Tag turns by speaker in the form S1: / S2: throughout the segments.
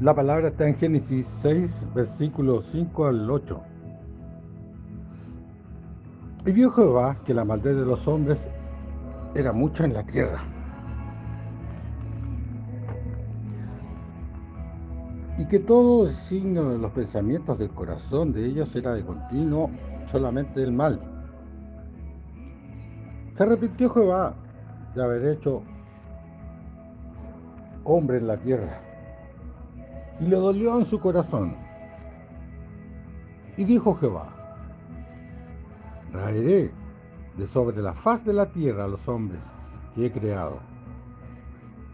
S1: La palabra está en Génesis 6, versículos 5 al 8. Y vio Jehová que la maldad de los hombres era mucha en la tierra. Y que todo el signo de los pensamientos del corazón de ellos era de continuo solamente el mal. Se arrepintió Jehová de haber hecho hombre en la tierra. Y le dolió en su corazón. Y dijo Jehová, traeré de sobre la faz de la tierra a los hombres que he creado,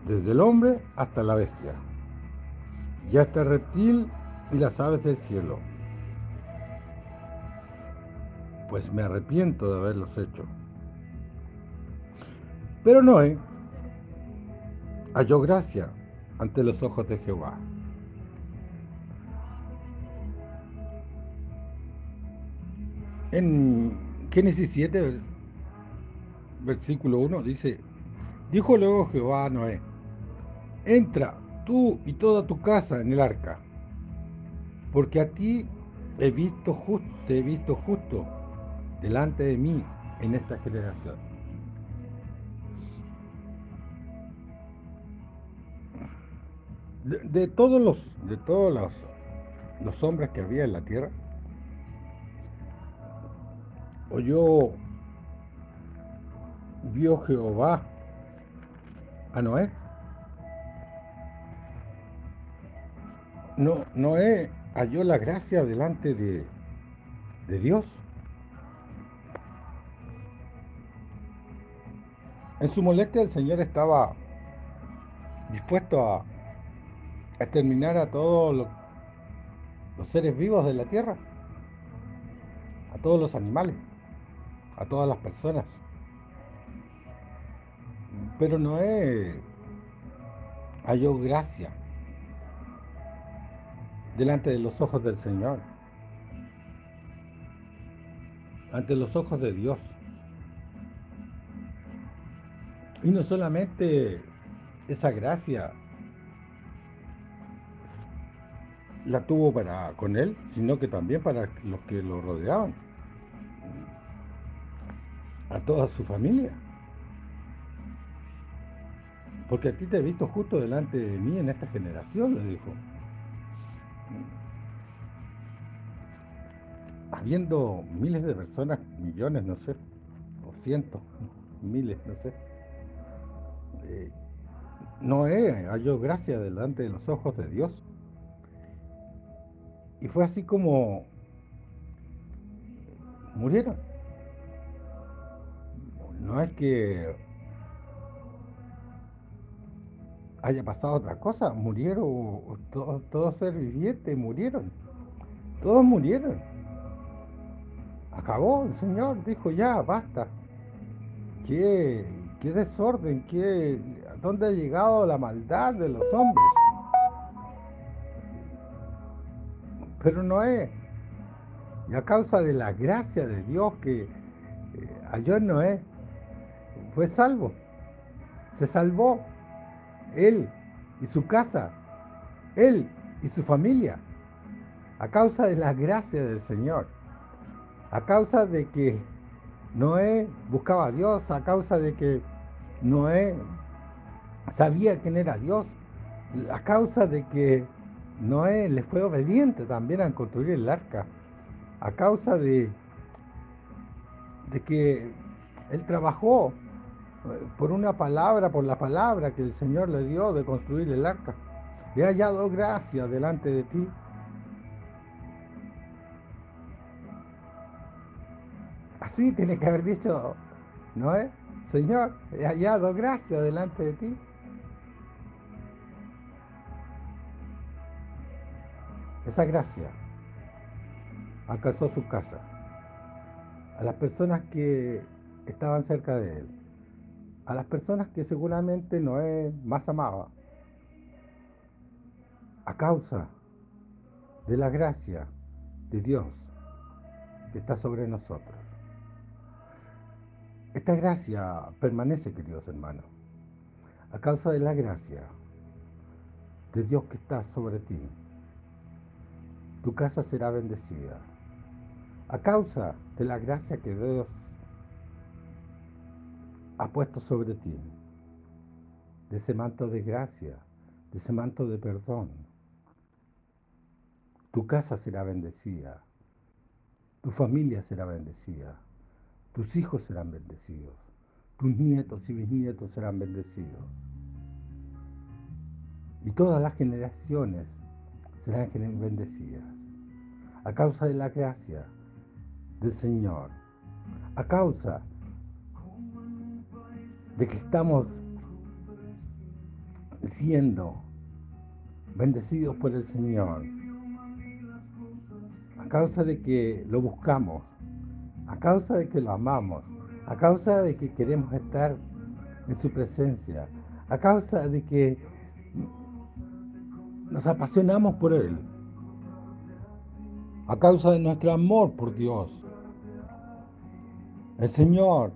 S1: desde el hombre hasta la bestia, y hasta el reptil y las aves del cielo. Pues me arrepiento de haberlos hecho. Pero Noé halló gracia ante los ojos de Jehová. En Génesis 7, versículo 1 dice, dijo luego Jehová a Noé, entra tú y toda tu casa en el arca, porque a ti he visto justo, te he visto justo delante de mí en esta generación. De, todos los de todos los, los hombres que había en la tierra, oyó, vio Jehová a Noé. No, Noé halló la gracia delante de, de Dios. En su molestia el Señor estaba dispuesto a exterminar a todos los seres vivos de la tierra, a todos los animales a todas las personas. Pero Noé halló gracia delante de los ojos del Señor, ante los ojos de Dios. Y no solamente esa gracia la tuvo para con él, sino que también para los que lo rodeaban a toda su familia. Porque a ti te he visto justo delante de mí en esta generación, le dijo. Habiendo miles de personas, millones, no sé, o cientos, miles, no sé. Eh, Noé halló gracia delante de los ojos de Dios. Y fue así como murieron es que haya pasado otra cosa, murieron, todos, todos seres vivientes murieron, todos murieron. Acabó el Señor, dijo ya, basta. ¿Qué, qué desorden? ¿Qué, ¿Dónde ha llegado la maldad de los hombres? Pero no es. Y a causa de la gracia de Dios que eh, halló en Noé, fue salvo. Se salvó él y su casa, él y su familia, a causa de la gracia del Señor, a causa de que Noé buscaba a Dios, a causa de que Noé sabía quién era Dios, a causa de que Noé le fue obediente también al construir el arca, a causa de, de que él trabajó por una palabra, por la palabra que el Señor le dio de construir el arca. He hallado gracia delante de ti. Así tiene que haber dicho Noé, Señor, he hallado gracia delante de ti. Esa gracia alcanzó su casa, a las personas que estaban cerca de él a las personas que seguramente Noé más amaba, a causa de la gracia de Dios que está sobre nosotros. Esta gracia permanece, queridos hermanos, a causa de la gracia de Dios que está sobre ti. Tu casa será bendecida. A causa de la gracia que Dios ha puesto sobre ti, de ese manto de gracia, de ese manto de perdón. Tu casa será bendecida, tu familia será bendecida, tus hijos serán bendecidos, tus nietos y bisnietos serán bendecidos. Y todas las generaciones serán bendecidas a causa de la gracia del Señor, a causa de que estamos siendo bendecidos por el Señor, a causa de que lo buscamos, a causa de que lo amamos, a causa de que queremos estar en su presencia, a causa de que nos apasionamos por Él, a causa de nuestro amor por Dios. El Señor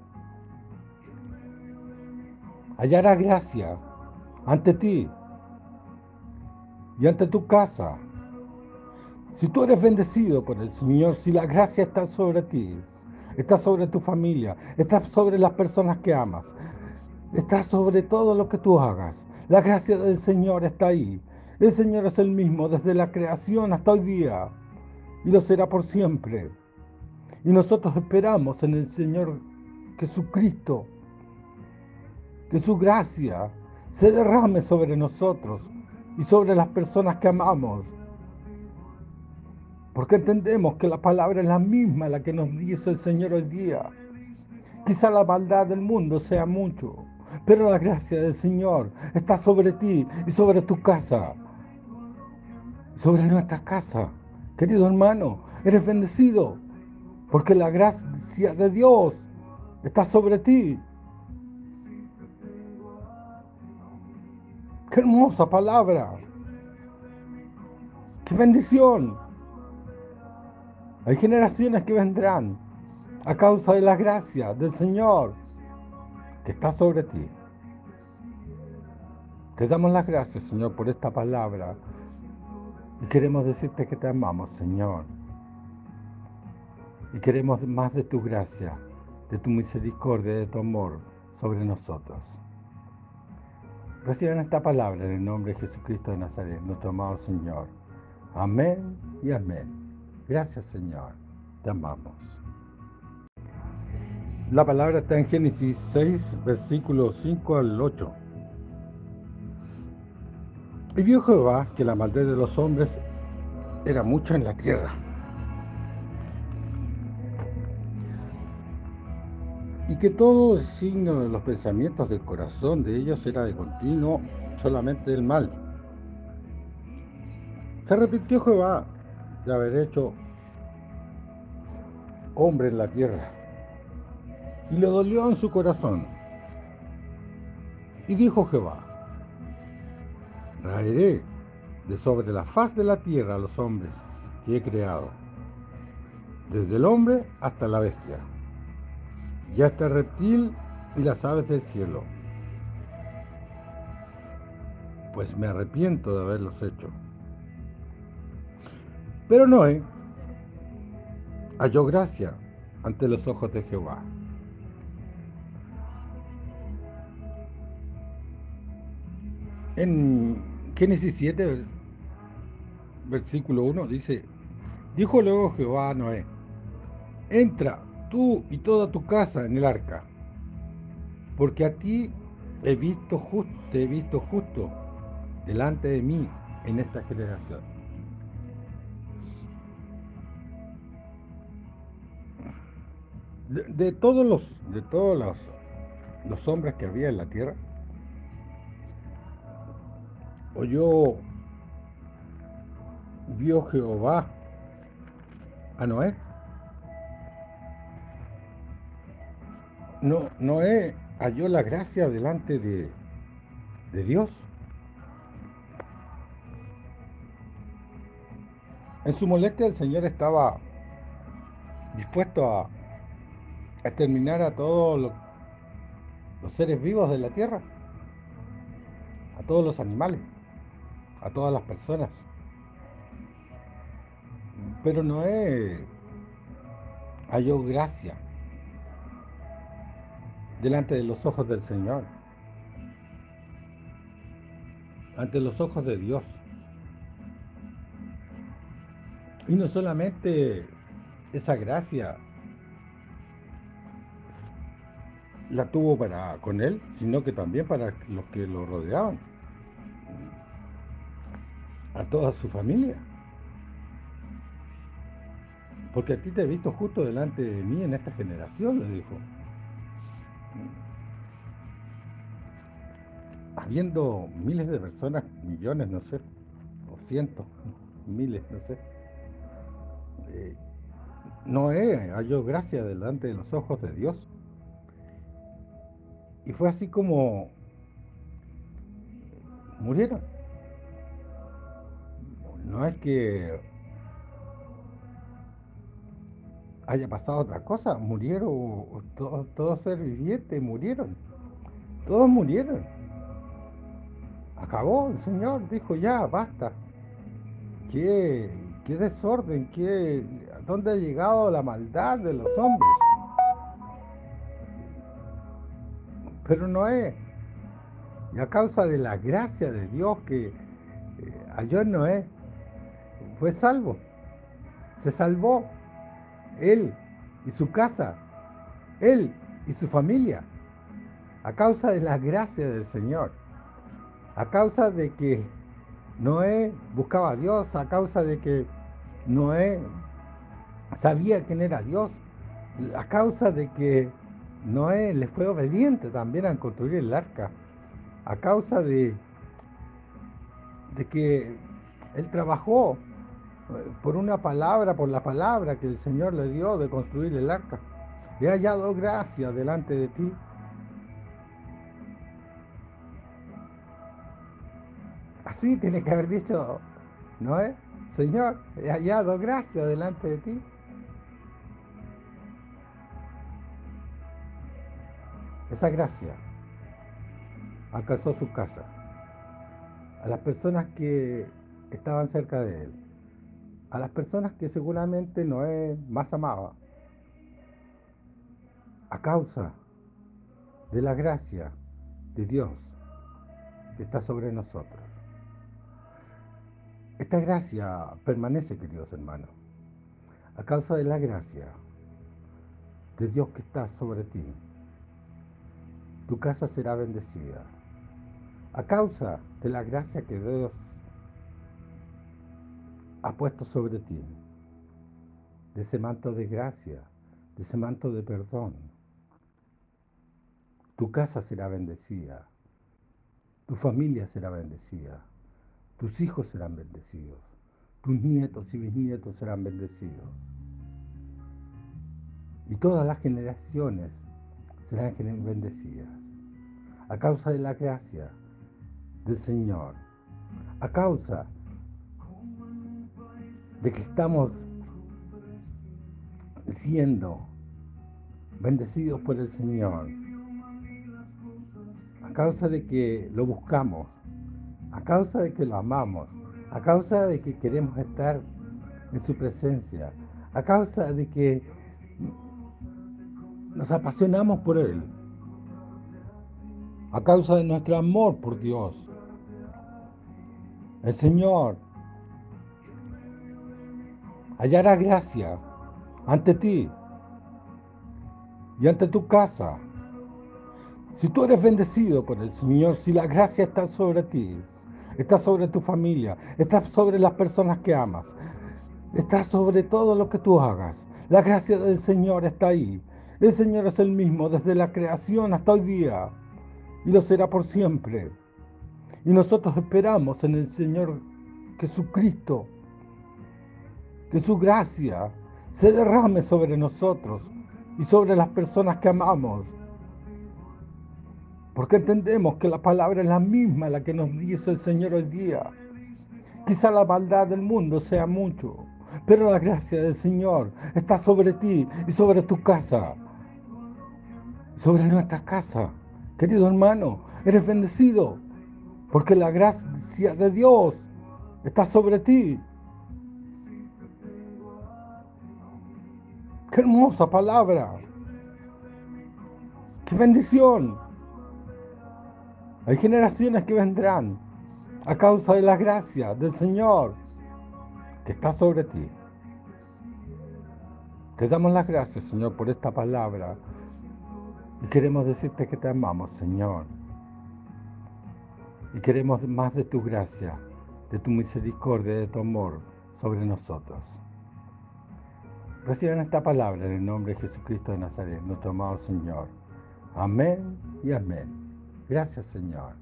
S1: hallará gracia ante ti y ante tu casa. Si tú eres bendecido por el Señor, si la gracia está sobre ti, está sobre tu familia, está sobre las personas que amas, está sobre todo lo que tú hagas. La gracia del Señor está ahí. El Señor es el mismo desde la creación hasta hoy día y lo será por siempre. Y nosotros esperamos en el Señor Jesucristo que su gracia se derrame sobre nosotros y sobre las personas que amamos. Porque entendemos que la palabra es la misma la que nos dice el Señor hoy día. Quizá la maldad del mundo sea mucho, pero la gracia del Señor está sobre ti y sobre tu casa, sobre nuestra casa. Querido hermano, eres bendecido porque la gracia de Dios está sobre ti. Qué hermosa palabra. Qué bendición. Hay generaciones que vendrán a causa de la gracia del Señor que está sobre ti. Te damos las gracias, Señor, por esta palabra. Y queremos decirte que te amamos, Señor. Y queremos más de tu gracia, de tu misericordia, de tu amor sobre nosotros. Reciban esta palabra en el nombre de Jesucristo de Nazaret, nuestro amado Señor. Amén y amén. Gracias Señor, te amamos. La palabra está en Génesis 6, versículos 5 al 8. Y vio Jehová que la maldad de los hombres era mucha en la tierra y que todo signo de los pensamientos del corazón de ellos era de continuo solamente el mal. Se arrepintió Jehová de haber hecho hombre en la tierra y le dolió en su corazón. Y dijo Jehová, raeré de sobre la faz de la tierra a los hombres que he creado, desde el hombre hasta la bestia y hasta el reptil y las aves del cielo. Pues me arrepiento de haberlos hecho. Pero Noé halló gracia ante los ojos de Jehová. En Génesis 7, versículo 1 dice, dijo luego Jehová a Noé, entra tú y toda tu casa en el arca, porque a ti he visto justo, te he visto justo delante de mí en esta generación. De, todos los de todos los, los hombres que había en la tierra, oyó vio Jehová a Noé no, Noé halló la gracia delante de, de Dios. En su molestia el Señor estaba dispuesto a exterminar a todos los seres vivos de la tierra, a todos los animales, a todas las personas. Pero Noé halló gracia delante de los ojos del Señor, ante los ojos de Dios. Y no solamente esa gracia la tuvo para con él, sino que también para los que lo rodeaban, a toda su familia. Porque a ti te he visto justo delante de mí en esta generación, le dijo. Habiendo miles de personas, millones, no sé, o cientos, miles, no sé. Eh, Noé halló gracia delante de los ojos de Dios. Y fue así como murieron. No es que haya pasado otra cosa, murieron, todos, todos ser vivientes murieron, todos murieron. Acabó el Señor, dijo ya, basta. Qué, qué desorden, qué, dónde ha llegado la maldad de los hombres. Pero Noé, y a causa de la gracia de Dios que eh, halló en Noé, fue salvo, se salvó él y su casa, él y su familia, a causa de la gracia del Señor, a causa de que Noé buscaba a Dios, a causa de que Noé sabía quién era Dios, a causa de que Noé le fue obediente también al construir el arca, a causa de, de que él trabajó por una palabra, por la palabra que el Señor le dio de construir el arca. He hallado gracia delante de ti. Así tiene que haber dicho Noé, Señor, he hallado gracia delante de ti. Esa gracia alcanzó su casa, a las personas que estaban cerca de él, a las personas que seguramente Noé más amaba, a causa de la gracia de Dios que está sobre nosotros. Esta gracia permanece, queridos hermanos, a causa de la gracia de Dios que está sobre ti tu casa será bendecida. A causa de la gracia que Dios ha puesto sobre ti, de ese manto de gracia, de ese manto de perdón, tu casa será bendecida, tu familia será bendecida, tus hijos serán bendecidos, tus nietos y bisnietos serán bendecidos. Y todas las generaciones serán bendecidas a causa de la gracia del Señor, a causa de que estamos siendo bendecidos por el Señor, a causa de que lo buscamos, a causa de que lo amamos, a causa de que queremos estar en su presencia, a causa de que nos apasionamos por Él, a causa de nuestro amor por Dios. El Señor hallará gracia ante ti y ante tu casa. Si tú eres bendecido por el Señor, si la gracia está sobre ti, está sobre tu familia, está sobre las personas que amas, está sobre todo lo que tú hagas. La gracia del Señor está ahí. El Señor es el mismo desde la creación hasta hoy día y lo será por siempre. Y nosotros esperamos en el Señor Jesucristo que su gracia se derrame sobre nosotros y sobre las personas que amamos. Porque entendemos que la palabra es la misma la que nos dice el Señor hoy día. Quizá la maldad del mundo sea mucho, pero la gracia del Señor está sobre ti y sobre tu casa, sobre nuestra casa. Querido hermano, eres bendecido porque la gracia de Dios está sobre ti. Qué hermosa palabra. Qué bendición. Hay generaciones que vendrán a causa de la gracia del Señor que está sobre ti. Te damos las gracias, Señor, por esta palabra. Y queremos decirte que te amamos, Señor. Y queremos más de tu gracia, de tu misericordia, de tu amor sobre nosotros. Reciban esta palabra en el nombre de Jesucristo de Nazaret, nuestro amado Señor. Amén y amén. Gracias, Señor.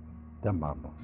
S1: Te amamos.